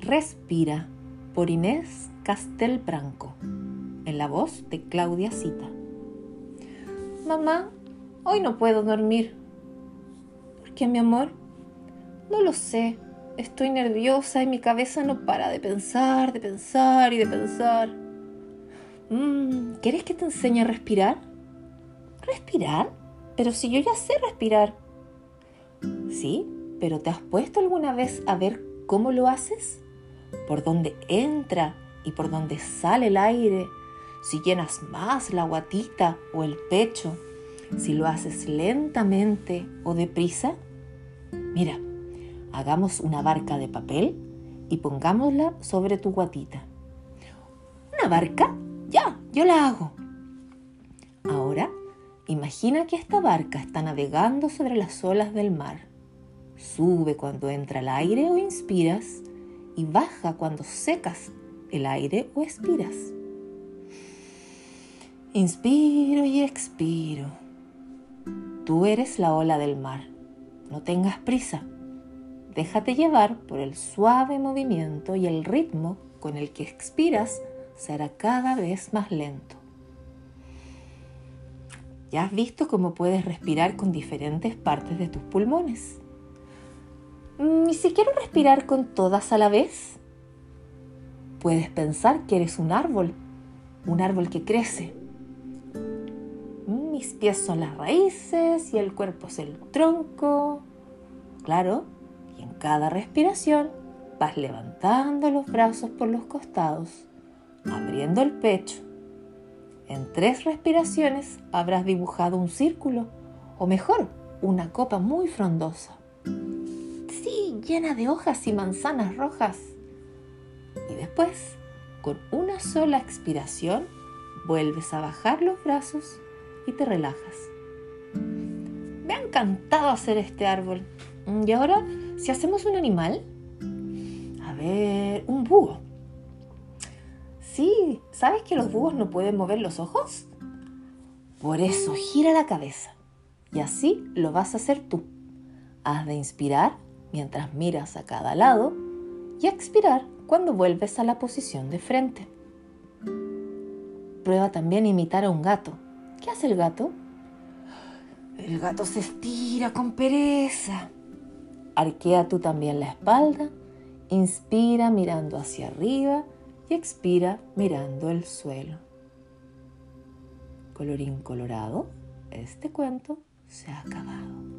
Respira por Inés Castelbranco, en la voz de Claudia Cita. Mamá, hoy no puedo dormir. ¿Por qué, mi amor? No lo sé. Estoy nerviosa y mi cabeza no para de pensar, de pensar y de pensar. Mm, ¿Quieres que te enseñe a respirar? ¿Respirar? Pero si yo ya sé respirar. Sí, pero ¿te has puesto alguna vez a ver cómo lo haces? ¿Por dónde entra y por dónde sale el aire? Si llenas más la guatita o el pecho, si lo haces lentamente o deprisa. Mira, hagamos una barca de papel y pongámosla sobre tu guatita. ¿Una barca? Ya, yo la hago. Ahora Imagina que esta barca está navegando sobre las olas del mar. Sube cuando entra el aire o inspiras y baja cuando secas el aire o expiras. Inspiro y expiro. Tú eres la ola del mar. No tengas prisa. Déjate llevar por el suave movimiento y el ritmo con el que expiras será cada vez más lento. Ya has visto cómo puedes respirar con diferentes partes de tus pulmones. Mm, ¿Y si quiero respirar con todas a la vez? Puedes pensar que eres un árbol, un árbol que crece. Mis pies son las raíces y el cuerpo es el tronco. Claro, y en cada respiración vas levantando los brazos por los costados, abriendo el pecho en tres respiraciones habrás dibujado un círculo, o mejor, una copa muy frondosa. Llena de hojas y manzanas rojas. Y después, con una sola expiración, vuelves a bajar los brazos y te relajas. Me ha encantado hacer este árbol. Y ahora, si hacemos un animal, a ver, un búho. Sí, ¿sabes que los búhos no pueden mover los ojos? Por eso gira la cabeza. Y así lo vas a hacer tú. Has de inspirar mientras miras a cada lado y expirar cuando vuelves a la posición de frente. Prueba también imitar a un gato. ¿Qué hace el gato? El gato se estira con pereza. Arquea tú también la espalda. Inspira mirando hacia arriba y expira mirando el suelo. Colorín colorado, este cuento se ha acabado.